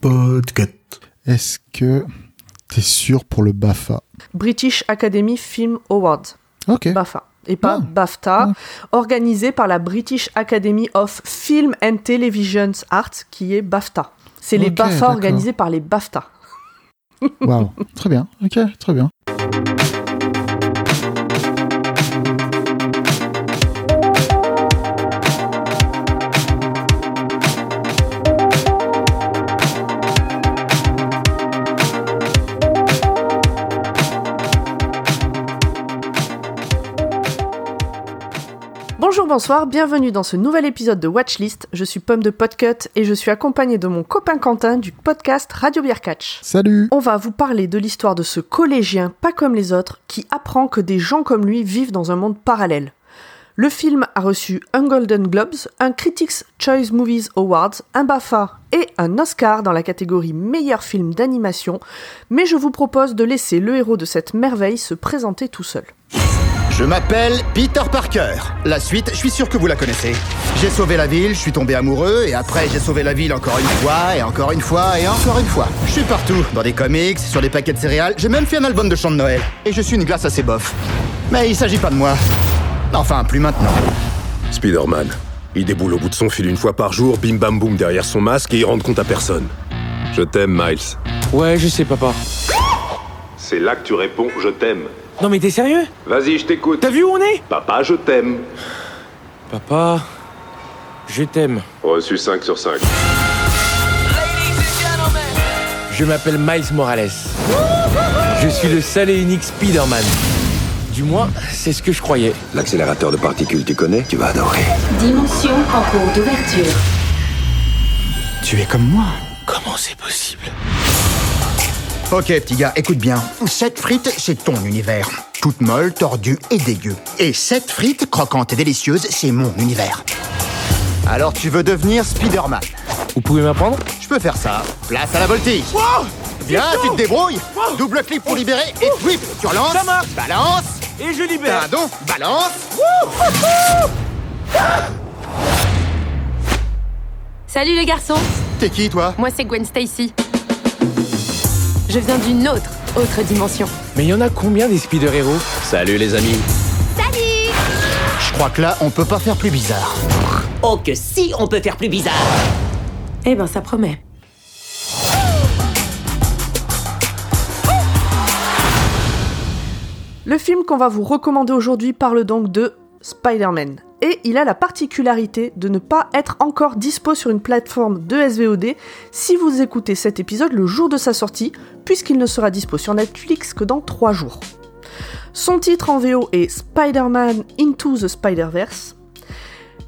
Podcast. Est-ce que t'es sûr pour le BAFA British Academy Film Awards. Ok. BAFA. Et pas Ah. BAFTA, organisé par la British Academy of Film and Television Arts, qui est BAFTA. C'est les BAFA organisés par les BAFTA. Waouh. très bien. Ok, très bien. Bonsoir, bienvenue dans ce nouvel épisode de Watchlist. Je suis Pomme de Podcut et je suis accompagnée de mon copain Quentin du podcast Radio Beer Catch. Salut. On va vous parler de l'histoire de ce collégien pas comme les autres qui apprend que des gens comme lui vivent dans un monde parallèle. Le film a reçu un Golden Globes, un Critics Choice Movies Awards, un BAFTA et un Oscar dans la catégorie meilleur film d'animation, mais je vous propose de laisser le héros de cette merveille se présenter tout seul. Je m'appelle Peter Parker. La suite, je suis sûr que vous la connaissez. J'ai sauvé la ville, je suis tombé amoureux, et après j'ai sauvé la ville encore une fois, et encore une fois, et encore une fois. Je suis partout, dans des comics, sur des paquets de céréales, j'ai même fait un album de chants de Noël. Et je suis une glace assez bof. Mais il s'agit pas de moi. Enfin, plus maintenant. Spider-Man. Il déboule au bout de son fil une fois par jour, bim bam boum derrière son masque et il rend compte à personne. Je t'aime, Miles. Ouais, je sais, papa. C'est là que tu réponds je t'aime. Non, mais t'es sérieux? Vas-y, je t'écoute. T'as vu où on est? Papa, je t'aime. Papa, je t'aime. Reçu 5 sur 5. Je m'appelle Miles Morales. Je suis le seul et unique Spider-Man. Du moins, c'est ce que je croyais. L'accélérateur de particules, tu connais? Tu vas adorer. Dimension en cours d'ouverture. Tu es comme moi. Comment c'est possible? Ok, petit gars, écoute bien. Cette frite, c'est ton univers. Toute molle, tordue et dégueu. Et cette frite, croquante et délicieuse, c'est mon univers. Alors tu veux devenir Spider-Man? Vous pouvez m'apprendre? Je peux faire ça. Place à la voltige. Bien, tu te débrouilles. Double clic pour libérer et whip. Tu relances. Ça marche. Balance. Et je libère Pardon. Balance. Salut les garçons, T'es qui, toi? Moi c'est Gwen Stacy. Je viens d'une autre, autre dimension. Mais il y en a combien des Spider-Héros Salut les amis. Je crois que là, on peut pas faire plus bizarre. Oh que si on peut faire plus bizarre Eh ben ça promet. Le film qu'on va vous recommander aujourd'hui parle donc de Spider-Man. Et il a la particularité de ne pas être encore dispo sur une plateforme de SVOD si vous écoutez cet épisode le jour de sa sortie, puisqu'il ne sera dispo sur Netflix que dans 3 jours. Son titre en VO est Spider-Man Into the Spider-Verse.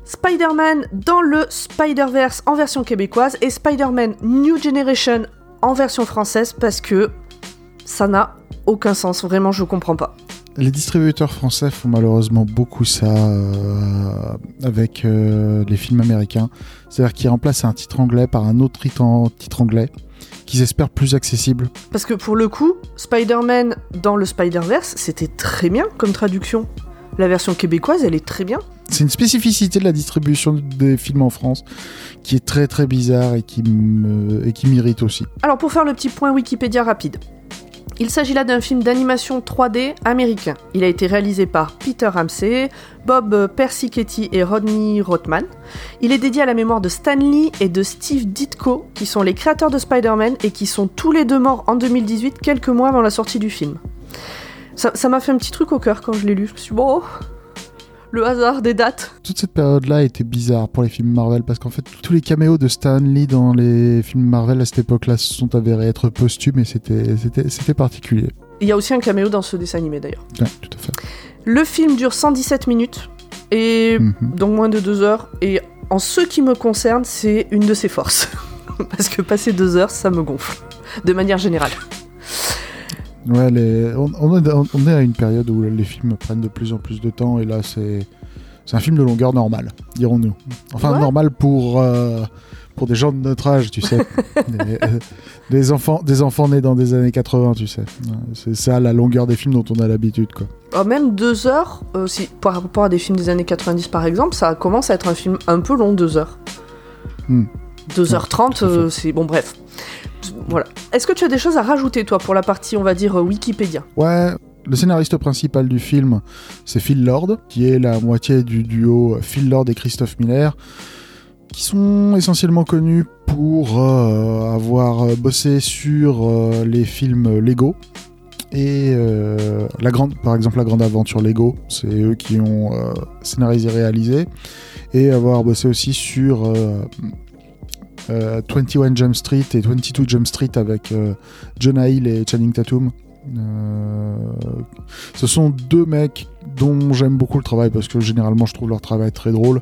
Spider-Man dans le Spider-Verse en version québécoise et Spider-Man New Generation en version française parce que ça n'a aucun sens, vraiment je comprends pas. Les distributeurs français font malheureusement beaucoup ça euh, avec euh, les films américains. C'est-à-dire qu'ils remplacent un titre anglais par un autre titre, anglais qu'ils espèrent plus accessible. Parce que pour le coup, Spider-Man dans le Spider-Verse, c'était très bien comme traduction. La version québécoise, elle est très bien. C'est une spécificité de la distribution des films en France qui est très très bizarre et qui m'irrite aussi. Alors pour faire le petit point Wikipédia rapide. Il s'agit là d'un film d'animation 3D américain. Il a été réalisé par Peter Ramsey, Bob Persichetti et Rodney Rothman. Il est dédié à la mémoire de Stan Lee et de Steve Ditko, qui sont les créateurs de Spider-Man et qui sont tous les deux morts en 2018, quelques mois avant la sortie du film. Ça m'a fait un petit truc au cœur quand je l'ai lu. Je me suis dit, le hasard des dates. Toute cette période-là était bizarre pour les films Marvel parce qu'en fait tous les caméos de Stan Lee dans les films Marvel à cette époque-là se sont avérés être posthumes et c'était particulier. Il y a aussi un caméo dans ce dessin animé d'ailleurs. Ouais, tout à fait. Le film dure 117 minutes, et Mhm. donc moins de deux heures, et en ce qui me concerne, c'est une de ses forces. Parce que passer deux heures, ça me gonfle, de manière générale. Ouais, les... on, on est, on est à une période où les films prennent de plus en plus de temps et là c'est un film de longueur normale, dirons-nous. Enfin Ouais. normal pour euh, pour des gens de notre âge, tu sais. des, euh, des enfants des enfants nés dans des années 80, tu sais. C'est ça la longueur des films dont on a l'habitude quoi. Oh, même deux heures, euh, si, par rapport à des films des années 90 par exemple, ça commence à être un film un peu long, deux heures. Hmm. 2h30, euh, c'est bon, bref. Voilà. Est-ce que tu as des choses à rajouter, toi, pour la partie, on va dire, euh, Wikipédia? Ouais, le scénariste principal du film, c'est Phil Lord, qui est la moitié du duo Phil Lord et Christophe Miller, qui sont essentiellement connus pour euh, avoir bossé sur euh, les films Lego. Et euh, la grande, par exemple, la grande aventure Lego, c'est eux qui ont scénarisé et réalisé. Et avoir bossé aussi sur euh, euh, 21 Jump Street et 22 Jump Street avec euh, Jonah Hill et Channing Tatum. Euh, ce sont deux mecs dont j'aime beaucoup le travail parce que généralement je trouve leur travail très drôle.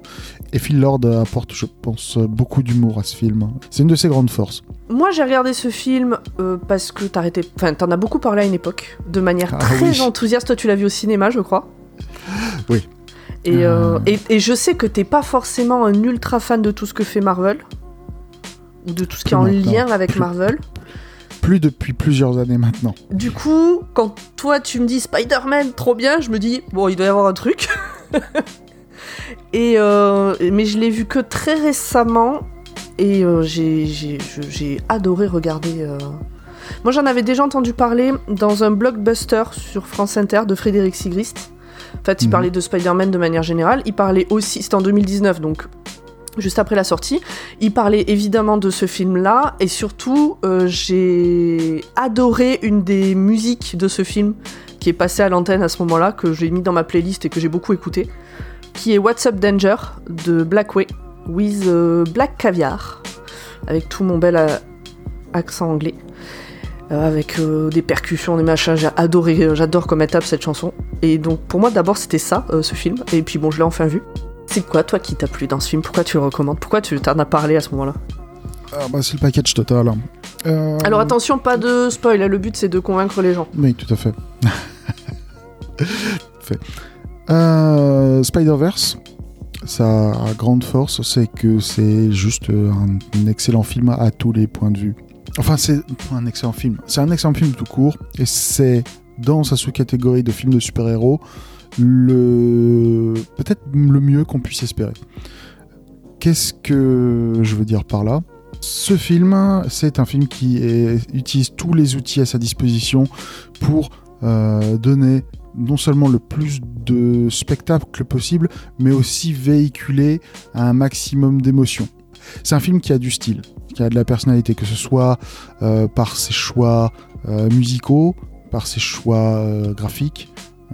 Et Phil Lord apporte, je pense, beaucoup d'humour à ce film. C'est une de ses grandes forces. Moi, j'ai regardé ce film euh, parce que t'arrêtais... Enfin, t'en as beaucoup parlé à une époque, de manière Ah très oui. enthousiaste. Toi, tu l'as vu au cinéma, je crois. Oui. Et, euh, Euh. et, et je sais que t'es pas forcément un ultra fan de tout ce que fait Marvel. Ou de tout ce qui est en maintenant. lien avec Plus- Marvel. Plus depuis plusieurs années maintenant. Du coup, quand toi tu me dis Spider-Man, trop bien, je me dis, bon, il doit y avoir un truc. et euh, mais je l'ai vu que très récemment et euh, j'ai adoré regarder. euh. Moi j'en avais déjà entendu parler dans un blockbuster sur France Inter de Frédéric Sigrist. En fait, il Mhm. parlait de Spider-Man de manière générale. Il parlait aussi, c'était en 2019, donc juste après la sortie. Il parlait évidemment de ce film-là, et surtout, euh, j'ai adoré une des musiques de ce film qui est passée à l'antenne à ce moment-là, que j'ai mis dans ma playlist et que j'ai beaucoup écouté, qui est What's Up Danger de Blackway, with euh, Black Caviar, avec tout mon bel euh, accent anglais. avec des percussions, des machins, j'ai adoré, j'adore comme elle tape cette chanson. Et donc pour moi d'abord c'était ça, ce film, et puis bon je l'ai enfin vu. C'est quoi toi qui t'a plu dans ce film Pourquoi tu le recommandes Pourquoi tu t'en as parlé à ce moment-là Ah bah, c'est le package total. Euh, Alors attention, pas de spoil, hein, le but c'est de convaincre les gens. Oui, tout à fait. fait. Euh, Spider-Verse, sa grande force, c'est que c'est juste un, un excellent film à tous les points de vue. Enfin, c'est un excellent film. C'est un excellent film tout court, et c'est dans sa sous-catégorie de films de super-héros le peut-être le mieux qu'on puisse espérer. Qu'est-ce que je veux dire par là? Ce film, c'est un film qui utilise tous les outils à sa disposition pour euh, donner non seulement le plus de spectacle possible, mais aussi véhiculer un maximum d'émotions. C'est un film qui a du style, qui a de la personnalité, que ce soit euh, par ses choix euh, musicaux, par ses choix graphiques.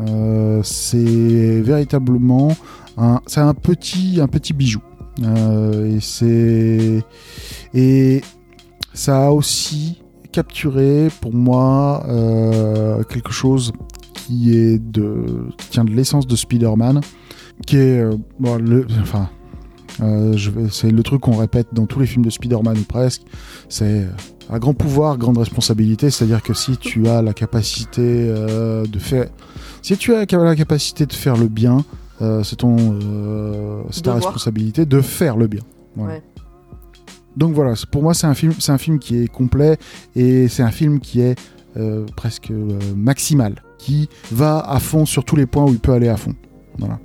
Euh, c'est véritablement un, c'est un petit, un petit bijou. Euh, et c'est et ça a aussi capturé pour moi euh, quelque chose qui est de tient de l'essence de Spider-Man, qui est enfin c'est le truc qu'on répète dans tous les films de Spider-Man ou presque, c'est un grand pouvoir, grande responsabilité, c'est-à-dire que si tu as la capacité de faire si tu as la capacité de faire le bien, euh, c'est ton euh, c'est ta responsabilité de faire le bien. Voilà. Ouais. Donc voilà, pour moi c'est un film, c'est un film qui est complet et c'est un film qui est euh, presque maximal, qui va à fond sur tous les points où il peut aller à fond. Voilà.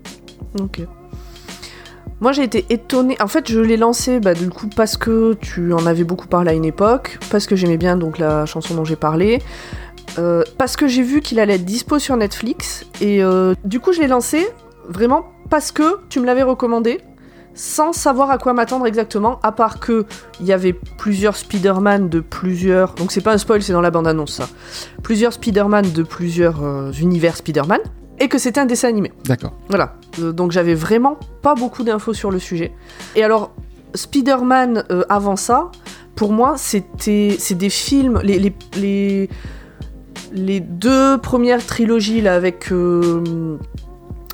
Ok. Moi j'ai été étonnée. En fait, je l'ai lancé bah, du coup parce que tu en avais beaucoup parlé à une époque, parce que j'aimais bien donc la chanson dont j'ai parlé, euh, parce que j'ai vu qu'il allait être dispo sur Netflix et euh, du coup je l'ai lancé vraiment parce que tu me l'avais recommandé, sans savoir à quoi m'attendre exactement, à part que il y avait plusieurs Spider-Man de plusieurs. Donc c'est pas un spoil, c'est dans la bande-annonce ça. Plusieurs Spider-Man de plusieurs euh, univers Spider-Man et que c'était un dessin animé. D'accord. Voilà, Euh, donc j'avais vraiment pas beaucoup d'infos sur le sujet. Et alors, Spider-Man euh, avant ça, pour moi, c'était c'est des films, les, les, les, les deux premières trilogies là avec euh,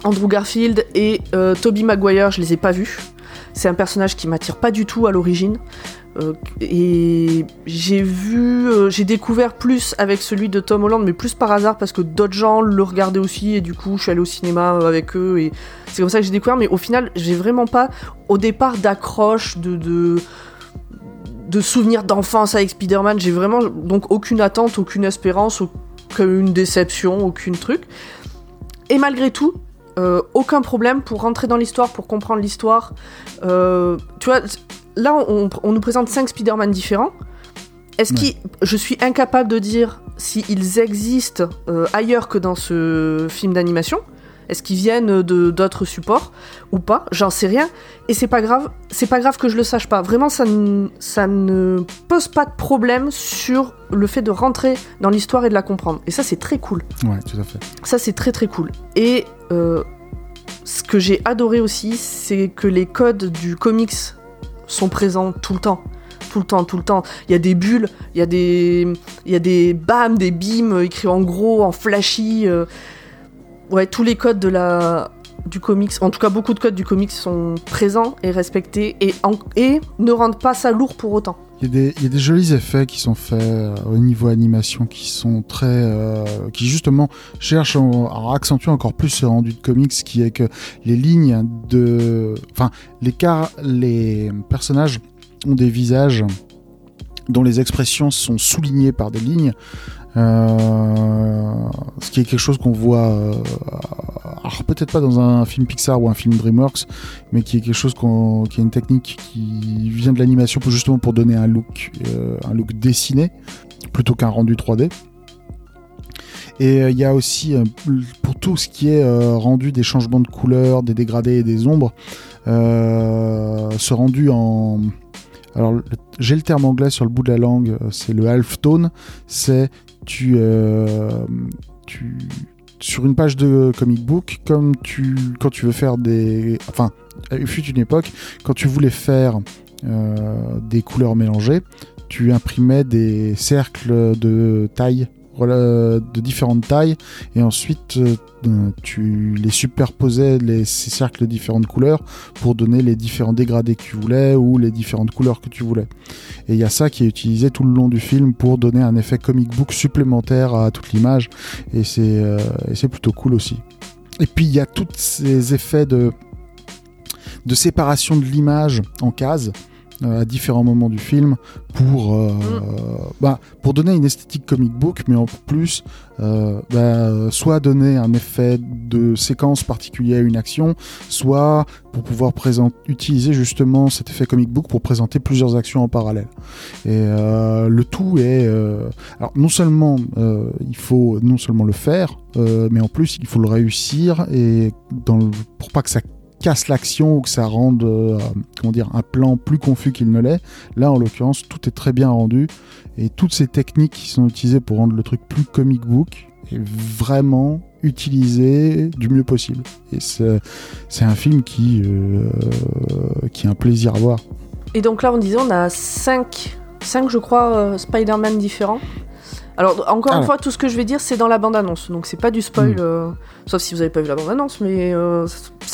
Andrew Garfield et euh, Tobey Maguire, je les ai pas vus. C'est un personnage qui m'attire pas du tout à l'origine. Euh, et j'ai vu, j'ai découvert plus avec celui de Tom Holland, mais plus par hasard parce que d'autres gens le regardaient aussi et du coup je suis allée au cinéma avec eux et c'est comme ça que j'ai découvert. Mais au final, j'ai vraiment pas au départ d'accroche, de de souvenirs d'enfance avec Spider-Man. J'ai vraiment donc aucune attente, aucune espérance, aucune déception, aucune truc. Et malgré tout, euh, aucun problème pour rentrer dans l'histoire, pour comprendre l'histoire. Euh, tu vois, là, on, on nous présente cinq Spider-Man différents. Est-ce Ouais. qu'ils. Je suis incapable de dire s'ils existent euh, ailleurs que dans ce film d'animation. Est-ce qu'ils viennent de d'autres supports ou pas J'en sais rien. Et c'est pas grave. C'est pas grave que je le sache pas. Vraiment, ça, ne- ça ne pose pas de problème sur le fait de rentrer dans l'histoire et de la comprendre. Et ça, c'est très cool. Ouais, tout à fait. Ça, c'est très très cool. Et euh, ce que j'ai adoré aussi, c'est que les codes du comics sont présents tout le temps. Tout le temps, tout le temps. Il y a des bulles, il y a des, il y a des bam, des euh, écrits en gros, en flashy. euh. Ouais, tous les codes de la, du comics, en tout cas beaucoup de codes du comics sont présents et respectés et, et ne rendent pas ça lourd pour autant. Il y, a des, jolis effets qui sont faits euh, au niveau animation qui sont très. euh, qui justement cherchent en- à accentuer encore plus ce rendu de comics qui est que les lignes de. Enfin, les, car, les personnages ont des visages dont les expressions sont soulignées par des lignes. Euh, ce qui est quelque chose qu'on voit, euh, alors peut-être pas dans un film Pixar ou un film DreamWorks, mais qui est quelque chose qui est une technique qui vient de l'animation pour justement pour donner un look, euh, un look dessiné plutôt qu'un rendu 3D. Et il y a aussi pour tout ce qui est rendu des changements de couleurs, des dégradés et des ombres, ce rendu en alors j'ai le terme anglais sur le bout de la langue, c'est le halftone, c'est tu, euh, tu sur une page de comic book, comme tu quand tu veux faire des, enfin, il fut une époque quand tu voulais faire euh, des couleurs mélangées, tu imprimais des cercles de taille de différentes tailles et ensuite euh, tu les superposais les, ces cercles de différentes couleurs pour donner les différents dégradés que tu voulais ou les différentes couleurs que tu voulais. Et il y a ça qui est utilisé tout le long du film pour donner un effet comic book supplémentaire à toute l'image et c'est euh, plutôt cool aussi. Et puis il y a tous ces effets de de séparation de l'image en cases à différents moments du film pour euh, bah, pour donner une esthétique comic book mais en plus euh, bah, soit donner un effet de séquence particulier à une action soit pour pouvoir présenter utiliser justement cet effet comic book pour présenter plusieurs actions en parallèle. Et euh, le tout est euh, alors non seulement euh, il faut non seulement le faire euh, mais en plus il faut le réussir et dans le- pour pas que ça casse l'action ou que ça rende euh, comment dire un plan plus confus qu'il ne l'est. Là, en l'occurrence, tout est très bien rendu et toutes ces techniques qui sont utilisées pour rendre le truc plus comic book est vraiment utilisé du mieux possible. Et c'est un film qui euh, qui est un plaisir à voir. Et donc là, on disait, on a 5, 5 je crois, euh, Spider-Man différents. Alors, encore une Alors. fois, tout ce que je vais dire, c'est dans la bande-annonce. Donc, c'est pas du spoil, Mm. euh, sauf si vous avez pas vu la bande-annonce, mais euh,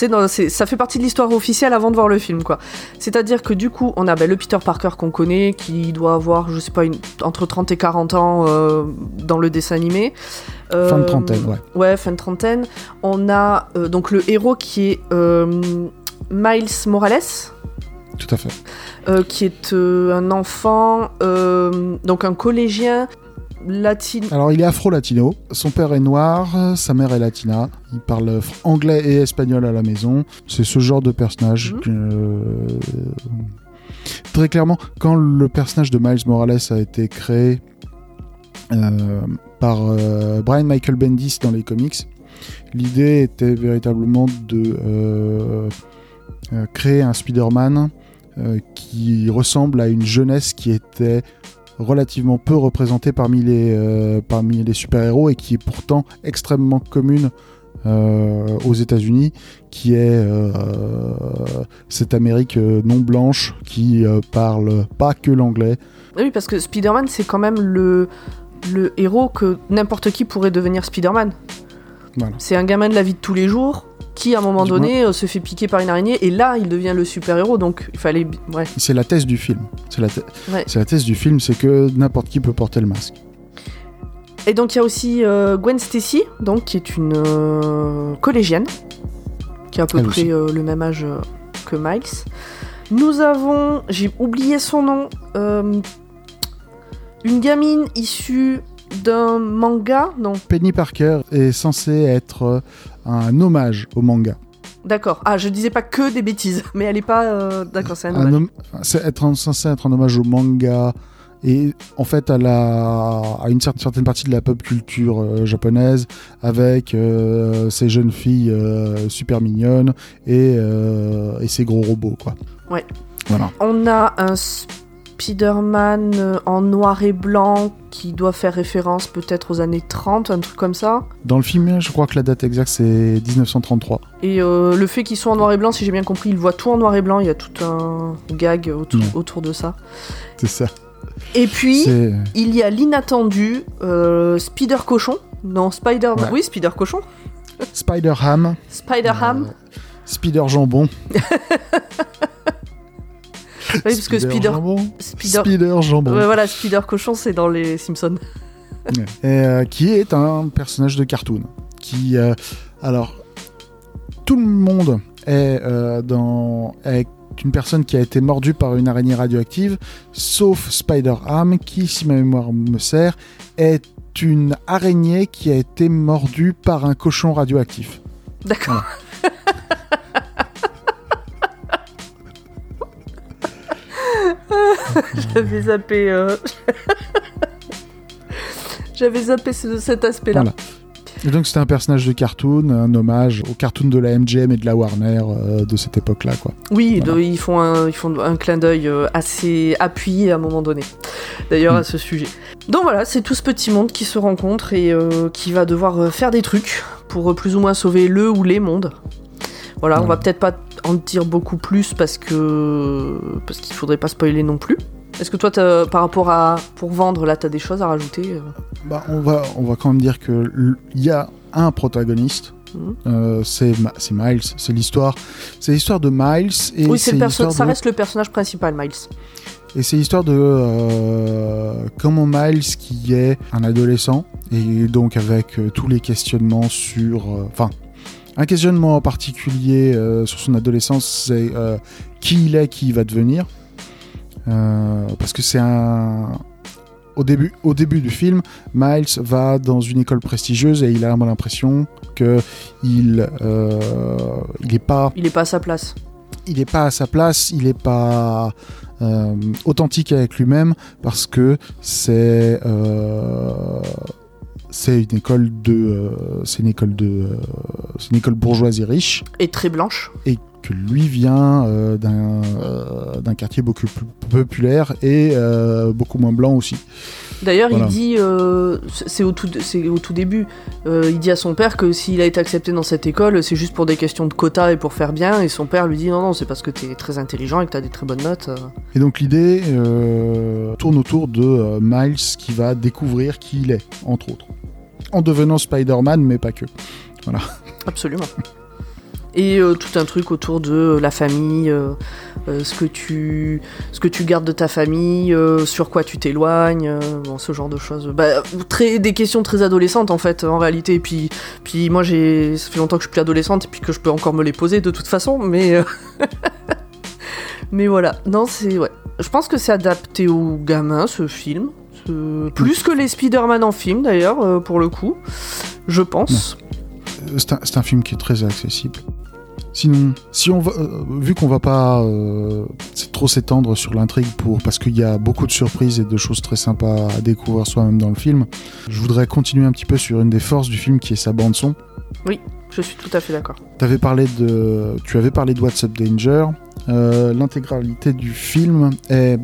dans, ça fait partie de l'histoire officielle avant de voir le film, quoi. C'est-à-dire que du coup, on a ben, le Peter Parker qu'on connaît, qui doit avoir, je sais pas, une, entre 30 et 40 ans euh, dans le dessin animé. Euh, Fin de trentaine, ouais. Ouais, fin de trentaine. On a donc le héros qui est Miles Morales. Tout à fait. qui est un enfant, donc un collégien latino. Alors, il est afro-latino. Son père est noir, sa mère est latina. Il parle anglais et espagnol à la maison. C'est ce genre de personnage. Mhm. que, euh, Très clairement, quand le personnage de Miles Morales a été créé euh, par euh, Brian Michael Bendis dans les comics, l'idée était véritablement de euh, créer un Spider-Man qui ressemble à une jeunesse qui était relativement peu représentée parmi les, euh, parmi les super-héros et qui est pourtant extrêmement commune euh, aux États-Unis, qui est euh, cette Amérique non blanche qui parle pas que l'anglais. Oui, parce que Spider-Man, c'est quand même le, le héros que n'importe qui pourrait devenir Spider-Man. Voilà. C'est un gamin de la vie de tous les jours qui, à un moment donné, euh, se fait piquer par une araignée et là, il devient le super-héros. Donc, il fallait. Ouais. C'est la thèse du film. C'est la, Ouais. thèse du film, c'est que n'importe qui peut porter le masque. Et donc, il y a aussi euh, Gwen Stacy, donc, qui est une euh, collégienne, qui a à peu Elle près le même âge que Miles. Nous avons, j'ai oublié son nom, une gamine issue d'un manga, non, Penny Parker est censé être un hommage au manga. D'accord. Ah, je disais pas que des bêtises, mais elle est pas. euh, D'accord, c'est un hommage. homme- C'est être, censé être un hommage au manga et en fait à, la, à une cer- certaine partie de la pop culture euh, japonaise avec euh, ces jeunes filles super mignonnes et, et ces gros robots quoi. Ouais. Voilà. On a un Spider-Man euh, en noir et blanc qui doit faire référence peut-être aux années 30, un truc comme ça. Dans le film, je crois que la date exacte c'est 1933. Et euh, le fait qu'ils soient en noir et blanc, si j'ai bien compris, ils voient tout en noir et blanc. Il y a tout un gag autour, de ça. C'est ça. Et puis, il y a l'inattendu euh, Spider Cochon. Non, Spider. Ouais. Oui, Spider Cochon. Spider Ham, Spider Ham. Spider Jambon. oui, parce que Spider. Jambon. Spider. Spider Jambon. Ouais, voilà, Spider Cochon, c'est dans les Simpsons. Et, euh, qui est un personnage de cartoon. Qui, euh, alors, tout le monde est euh, dans est une personne qui a été mordue par une araignée radioactive, sauf Spider-Ham, qui, si ma mémoire me sert, est une araignée qui a été mordue par un cochon radioactif. D'accord. J'avais zappé. euh, J'avais zappé ce- cet aspect-là. Voilà. Et donc c'était un personnage de cartoon, un hommage au cartoon de la MGM et de la Warner euh, de cette époque-là, quoi. Oui, Voilà. de- ils, font un, ils font un clin d'œil euh, assez appuyé à un moment donné, d'ailleurs, Mm. à ce sujet. Donc voilà, c'est tout ce petit monde qui se rencontre et euh, qui va devoir faire des trucs pour plus ou moins sauver le ou les mondes. Voilà, on va peut-être pas en dire beaucoup plus parce que parce qu'il faudrait pas spoiler non plus. Est-ce que toi, par rapport à pour vendre, là, t'as des choses à rajouter euh Bah, on, va, on va quand même dire que il y a un protagoniste. Euh, c'est Miles, c'est l'histoire, c'est l'histoire de Miles et Oui, c'est le ça de- reste le personnage principal, Miles. et c'est l'histoire de euh, comment Miles qui est un adolescent et donc avec euh, tous les questionnements sur, euh, enfin, un questionnement en particulier euh, sur son adolescence, c'est euh, qui il est, qui il va devenir, Euh, parce que c'est un au début, au début du film, Miles va dans une école prestigieuse et il a l'impression que il, il est pas Il est pas à sa place. il n'est pas à sa place, il n'est pas euh, authentique avec lui-même parce que c'est euh, c'est une école de euh, c'est une école de c'est une école bourgeoise et riche Et très blanche. et que lui vient euh, d'un euh, d'un quartier beaucoup plus populaire et euh, beaucoup moins blanc aussi. D'ailleurs, Voilà. il dit, c'est au, tout- c'est au tout début, il dit à son père que s'il a été accepté dans cette école, c'est juste pour des questions de quota et pour faire bien, et son père lui dit non, non, c'est parce que t'es très intelligent et que t'as des très bonnes notes. Et donc l'idée tourne autour de Miles qui va découvrir qui il est, entre autres. En devenant Spider-Man, mais pas que. Absolument. Et euh, tout un truc autour de la famille, euh, euh, ce, que tu, ce que tu gardes de ta famille, euh, sur quoi tu t'éloignes, euh, bon, ce genre de choses. Bah, très, des questions très adolescentes en fait, en réalité. Et puis, puis moi, j'ai, ça fait longtemps que je suis plus adolescente et puis que je peux encore me les poser de toute façon, mais. euh, mais voilà, non, c'est. Ouais. Je pense que c'est adapté aux gamins ce film. Plus que les Spider-Man en film d'ailleurs, euh, pour le coup. Je pense. Euh, C'est un, film qui est très accessible. Sinon, si on va, euh, vu qu'on va pas euh, trop s'étendre sur l'intrigue pour parce qu'il y a beaucoup de surprises et de choses très sympas à découvrir soi-même dans le film, je voudrais continuer un petit peu sur une des forces du film qui est sa bande son. Je suis tout à fait d'accord. T'avais parlé de, tu avais parlé de What's Up Danger. Euh, L'intégralité du film est.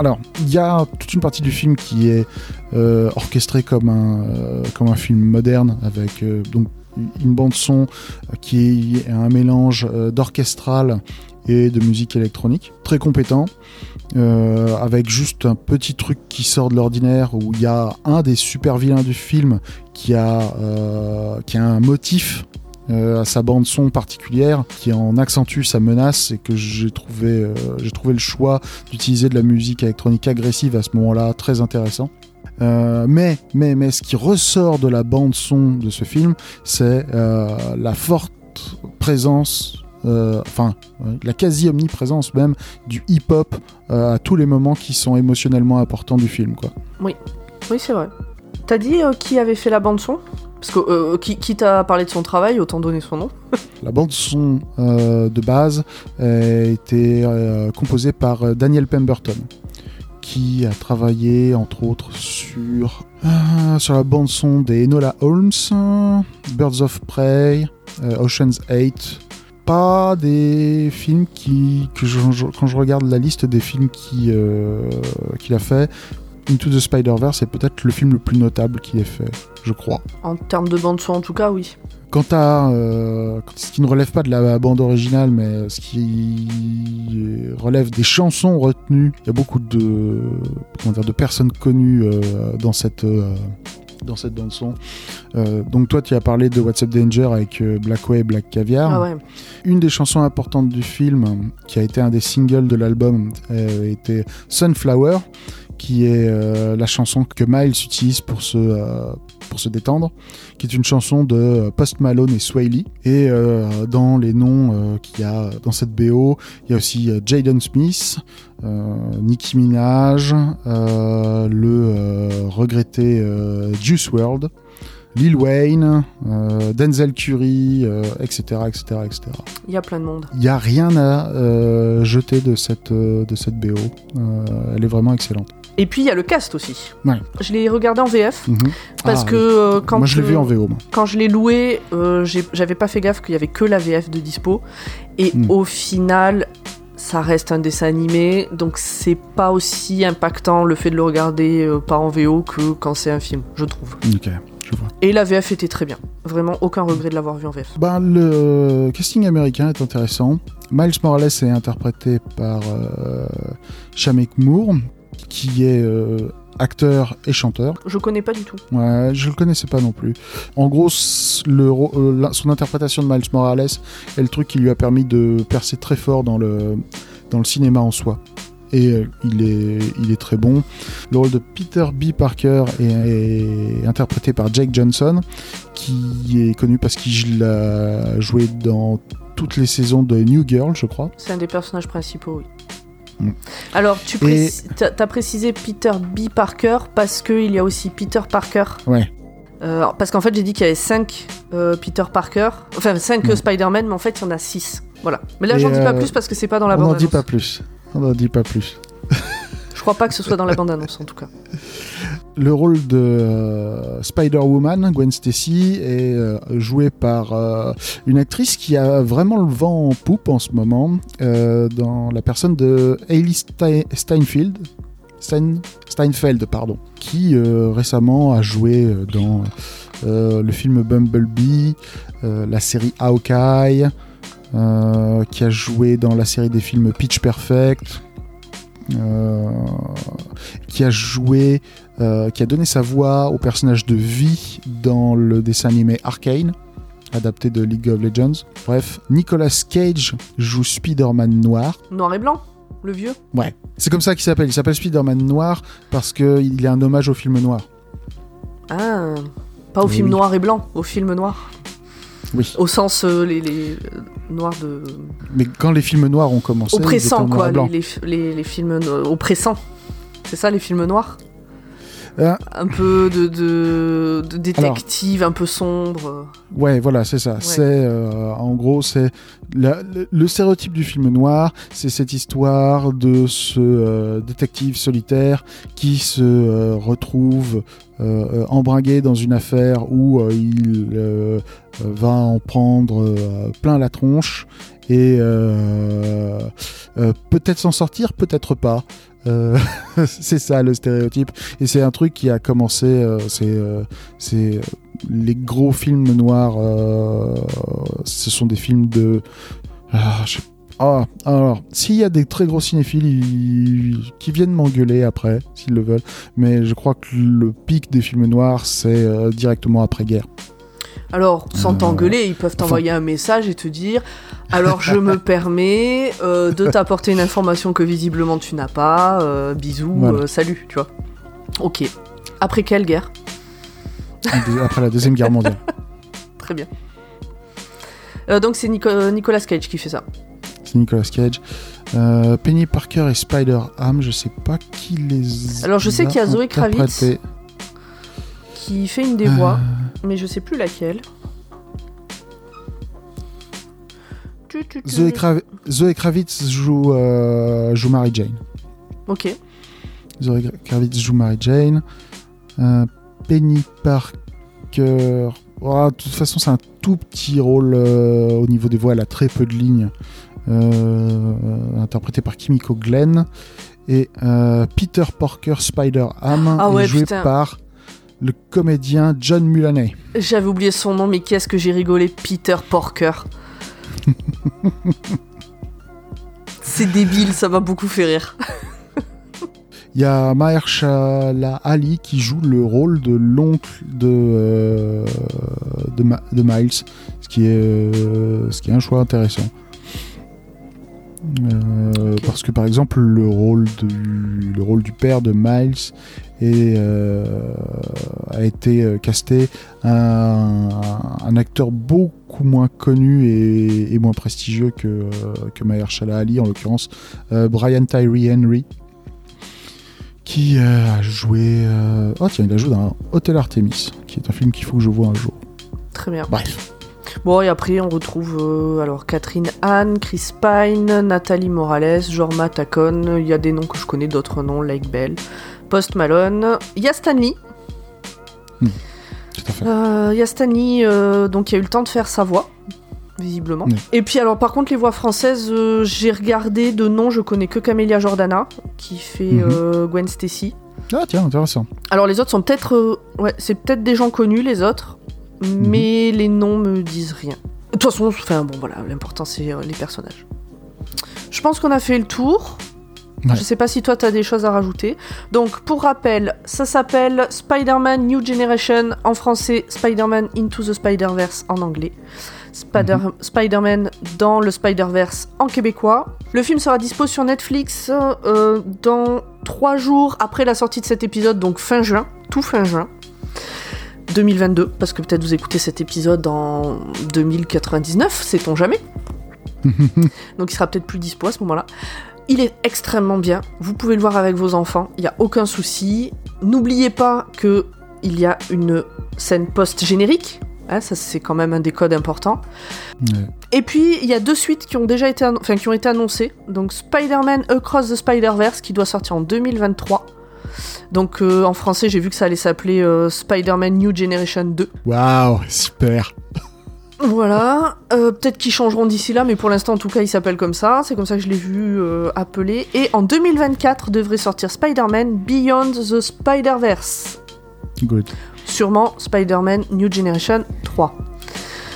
alors, il y a toute une partie du film qui est euh, orchestrée comme un, euh, comme un film moderne, avec euh, donc une bande son qui est un mélange d'orchestral et de musique électronique, très compétent, avec juste un petit truc qui sort de l'ordinaire où il y a un des super vilains du film qui a, qui a un motif euh, à sa bande son particulière qui en accentue sa menace et que j'ai trouvé, euh, j'ai trouvé le choix d'utiliser de la musique électronique agressive à ce moment-là très intéressant. Euh, mais, mais, mais ce qui ressort de la bande son de ce film, c'est la forte présence, enfin la quasi-omniprésence même du hip-hop à tous les moments qui sont émotionnellement importants du film. Quoi. Oui, c'est vrai. T'as dit qui avait fait la bande son? Parce que euh, qui, qui t'a parlé de son travail, autant donner son nom. La bande son euh, de base a été euh, composée par euh, Daniel Pemberton, qui a travaillé entre autres sur, euh, sur la bande son des Enola Holmes, euh, Birds of Prey, euh, Ocean's 8. Pas des films qui, quand je regarde la liste des films qui, euh, qu'il a fait, Into the Spider-Verse est peut-être le film le plus notable qu'il ait fait, je crois. En termes de bande son, en tout cas, oui. Quant à euh, ce qui ne relève pas de la bande originale, mais ce qui relève des chansons retenues, il y a beaucoup de, comment dire, de personnes connues euh, dans cette euh, dans cette bande son. Euh, donc toi, tu as parlé de What's Up Danger avec euh, Blackway et Black Caviar. Ah ouais. Une des chansons importantes du film, qui a été un des singles de l'album, euh, était Sunflower, qui est euh, la chanson que Miles utilise pour se, euh, pour se détendre, qui est une chanson de euh, Post Malone et Sway Lee. Et euh, dans les noms qu'il y a dans cette BO, il y a aussi Jaden Smith, Nicki Minaj, le regretté Juice World. Lil Wayne, euh, Denzel Curry, euh, etc., etc., etc. Il y a plein de monde. Il n'y a rien à euh, jeter de cette, de cette BO. Elle est vraiment excellente. Et puis il y a le cast aussi. Ouais. Je l'ai regardé en VF Mhm. parce Ah, que euh, quand Moi, je l'ai vu en VO. moi. quand je l'ai loué, euh, j'avais pas fait gaffe qu'il y avait que la VF de dispo. Et Mm. au final, ça reste un dessin animé, donc c'est pas aussi impactant le fait de le regarder euh, pas en VO que quand c'est un film, je trouve. Ok. Et la VF était très bien. Vraiment aucun regret de l'avoir vu en VF. Ben, le casting américain est intéressant. Miles Morales est interprété par euh, Shameik Moore, qui est euh, acteur et chanteur. Je connais pas du tout. Ouais, je le connaissais pas non plus. En gros, le, euh, son interprétation de Miles Morales est le truc qui lui a permis de percer très fort dans le, dans le cinéma en soi. Et euh, il, est, il est très bon. Le rôle de Peter B. Parker est, est interprété par Jake Johnson, qui est connu parce qu'il a joué dans toutes les saisons de New Girl, je crois. C'est un des personnages principaux, oui. Mm. Alors, tu t'as précisé Peter B. Parker parce qu'il y a aussi Peter Parker. Ouais. Euh, parce qu'en fait, j'ai dit qu'il y avait 5 Peter Parker, enfin 5 Ouais. Spider-Man, mais en fait, il y en a 6. Voilà. Mais là, j'en dis pas euh, plus parce que c'est pas dans la On n'en dit pas plus. On n'en dit pas plus. Je crois pas que ce soit dans la bande annonce en tout cas. Le rôle de euh, Spider-Woman, Gwen Stacy, est euh, joué par euh, une actrice qui a vraiment le vent en poupe en ce moment, dans la personne de Hailey Stein- Steinfeld, Stein- Steinfeld, pardon, qui récemment a joué dans le film Bumblebee, la série Hawkeye, qui a joué dans la série des films Pitch Perfect, qui a joué euh, qui a donné sa voix au personnage de Vi dans le dessin animé Arcane, adapté de League of Legends. Bref, Nicolas Cage joue Spider-Man noir. Noir et blanc, le vieux. Ouais, c'est comme ça qu'il s'appelle. Il s'appelle Spider-Man noir parce qu'il est un hommage au film noir. Ah, pas au film oui. noir et blanc, au film noir. Oui. Au sens euh, les, les euh, noirs de Mais quand les films noirs ont commencé, oppressants quoi, les, les, les- films oppressants. C'est ça les films noirs? Ah. Un peu de, de, de détective, un peu sombre. Ouais, voilà, c'est ça. C'est euh, en gros, c'est le, le stéréotype du film noir, c'est cette histoire de ce euh, détective solitaire qui se euh, retrouve embringué dans une affaire où il va en prendre plein la tronche et euh, euh, peut-être s'en sortir, peut-être pas. Euh, c'est ça le stéréotype. Et c'est un truc qui a commencé euh, c'est euh, les gros films noirs ce sont des films de ah, ah, alors s'il y a des très gros cinéphiles qui viennent m'engueuler après s'ils le veulent. Mais je crois que le pic des films noirs c'est directement après guerre Alors, sans Euh, t'engueuler, ils peuvent t'envoyer un message et te dire Alors, je me permets euh, de t'apporter une information que visiblement tu n'as pas. euh, bisous, Voilà. euh, salut, tu vois. Ok. Après quelle guerre? Après la deuxième guerre mondiale Très bien. Donc, c'est Nico- Nicolas Cage qui fait ça. c'est Nicolas Cage Penny Parker et Spider-Ham je sais pas qui les Alors, je sais qu'il y a Zoé Kravitz. Qui fait une des voix. Mais je sais plus laquelle. Zoé, Krav- Zoé Kravitz joue, euh, joue Mary Jane. Ok. Zoé Kravitz joue Mary Jane. Euh, Penny Parker. Oh, de toute façon, c'est un tout petit rôle euh, au niveau des voix. Elle a très peu de lignes. Euh, interprété par Kimiko Glenn. Et Peter Parker Spider-Ham Ah ouais, joué putain. par le comédien John Mulaney. J'avais oublié son nom, mais qu'est-ce que j'ai rigolé, Peter Porker. C'est débile, ça m'a beaucoup fait rire. Il y a Mahershala Ali qui joue le rôle de l'oncle de, euh, de, Miles, ce qui, est, euh, ce qui est un choix intéressant. Euh. Parce que par exemple le rôle du, le rôle du père de Miles est, euh, a été euh, casté un, un acteur beaucoup moins connu et, et moins prestigieux que, que Mahershala Ali en l'occurrence euh, Brian Tyree Henry qui a joué oh tiens il a joué dans Hotel Artemis qui est un film qu'il faut que je vois un jour Très bien. bref Bon, et après, on retrouve euh, alors Catherine Anne, Chris Pine, Nathalie Morales, Jorma Tacon. Il y a des noms que je connais, d'autres noms, Lake Bell, Post Malone. Il y a Stanley. fait Euh, Il y a Stanley, euh, donc il a eu le temps de faire sa voix, visiblement. Oui. Et puis alors par contre les voix françaises, euh, j'ai regardé de nom, je connais que Camélia Jordana, qui fait Mhm. Gwen Stacy. ah tiens intéressant Alors les autres sont peut-être... ouais, c'est peut-être des gens connus les autres, mais les noms me disent rien. De toute façon, enfin bon voilà, l'important c'est euh, les personnages. Je pense qu'on a fait le tour. Ouais. Je sais pas si toi t'as des choses à rajouter. Donc pour rappel, ça s'appelle Spider-Man New Generation en français, Spider-Man Into the Spider-Verse en anglais. Spider- Spider-Man dans le Spider-Verse en québécois. Le film sera dispo sur Netflix euh, dans trois jours après la sortie de cet épisode, donc fin juin, tout fin juin. 2022, parce que peut-être vous écoutez cet épisode en 2099, sait-on jamais. Donc il sera peut-être plus dispo à ce moment-là. Il est extrêmement bien, vous pouvez le voir avec vos enfants, il n'y a aucun souci. N'oubliez pas que il y a une scène post-générique, hein, ça c'est quand même un des codes importants. Ouais. Et puis il y a deux suites qui ont déjà été, qui ont été annoncées. Donc Spider-Man Across the Spider-Verse qui doit sortir en 2023. Donc euh, en français j'ai vu que ça allait s'appeler euh, Spider-Man New Generation 2. waouh super Voilà, euh, peut-être qu'ils changeront d'ici là, mais pour l'instant en tout cas il s'appelle comme ça, c'est comme ça que je l'ai vu appelé. Et en 2024 devrait sortir Spider-Man Beyond the Spider-Verse. good Sûrement Spider-Man New Generation 3.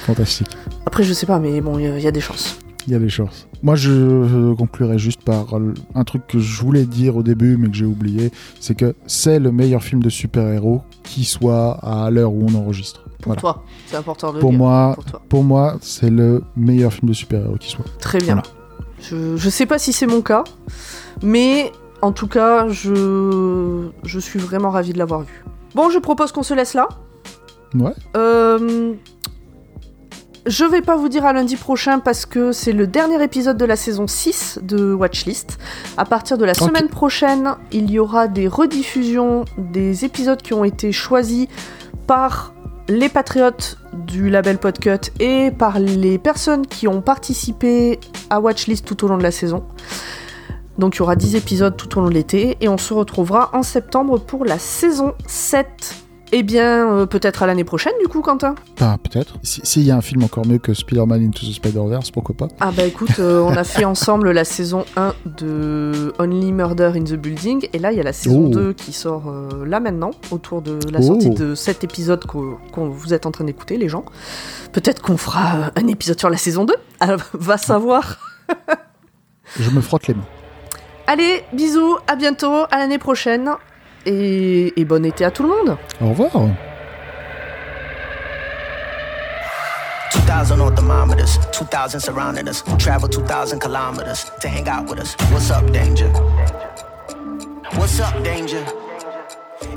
fantastique Après je sais pas, mais bon, il y a- il y, a des chances. il y a des choses moi je conclurai juste par un truc que je voulais dire au début mais que j'ai oublié c'est que c'est le meilleur film de super-héros qui soit à l'heure où on enregistre Pour Voilà. toi, c'est important de le pour dire. moi Pour toi. pour moi c'est le meilleur film de super-héros qui soit Très bien. Voilà. Je, je sais pas si c'est mon cas, mais en tout cas, je, je suis vraiment ravie de l'avoir vu. Bon, je propose qu'on se laisse là. ouais Euh, je vais pas vous dire à lundi prochain parce que c'est le dernier épisode de la saison 6 de Watchlist. À partir de la semaine prochaine, il y aura des rediffusions des épisodes qui ont été choisis par les patriotes du label Podcut et par les personnes qui ont participé à Watchlist tout au long de la saison. Donc il y aura 10 épisodes tout au long de l'été et on se retrouvera en septembre pour la saison 7. Eh bien, euh, peut-être à l'année prochaine du coup, Quentin Enfin, peut-être. Si- S'il y a un film encore mieux que Spider-Man Into the Spider-Verse, pourquoi pas Ah bah écoute, euh, on a fait ensemble la saison 1 de Only Murder in the Building et là il y a la saison Oh. 2 qui sort euh, là maintenant autour de la Oh. sortie de cet épisode qu'on vous êtes en train d'écouter les gens. Peut-être qu'on fera un épisode sur la saison 2, Ah, va savoir. Je me frotte les mains. Allez, bisous, à bientôt, à l'année prochaine et, et bon été à tout le monde. Au revoir. 2000 on thermometers, 2000 surrounding us. Travel 2000 kilometers to hang out with us. What's up, danger? What's up, danger?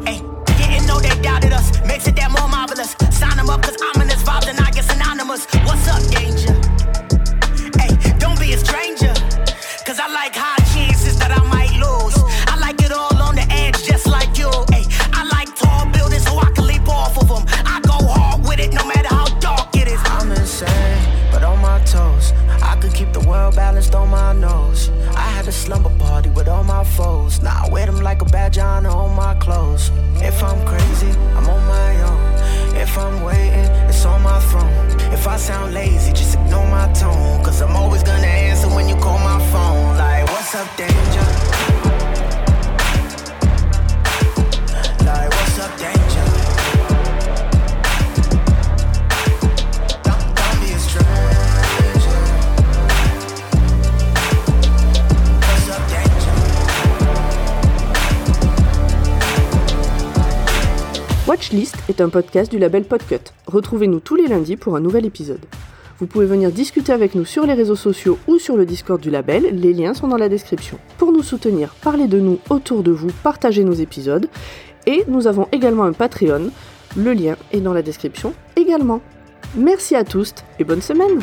Hey, didn't know they doubted us. Makes it that more marvelous. Sign them up, cause ominous vibes and I get synonymous. What's up, danger? Now I wear them like a badge on all my clothes. If I'm crazy, I'm on my own. If I'm waiting, it's on my phone. If I sound lazy, just ignore my tone. Cause I'm always gonna answer when you call my phone. Like, what's up, danger? Watchlist est un podcast du label Podcut. Retrouvez-nous tous les lundis pour un nouvel épisode. Vous pouvez venir discuter avec nous sur les réseaux sociaux ou sur le Discord du label, les liens sont dans la description. Pour nous soutenir, parlez de nous autour de vous, partagez nos épisodes. Et nous avons également un Patreon, le lien est dans la description également. Merci à tous et bonne semaine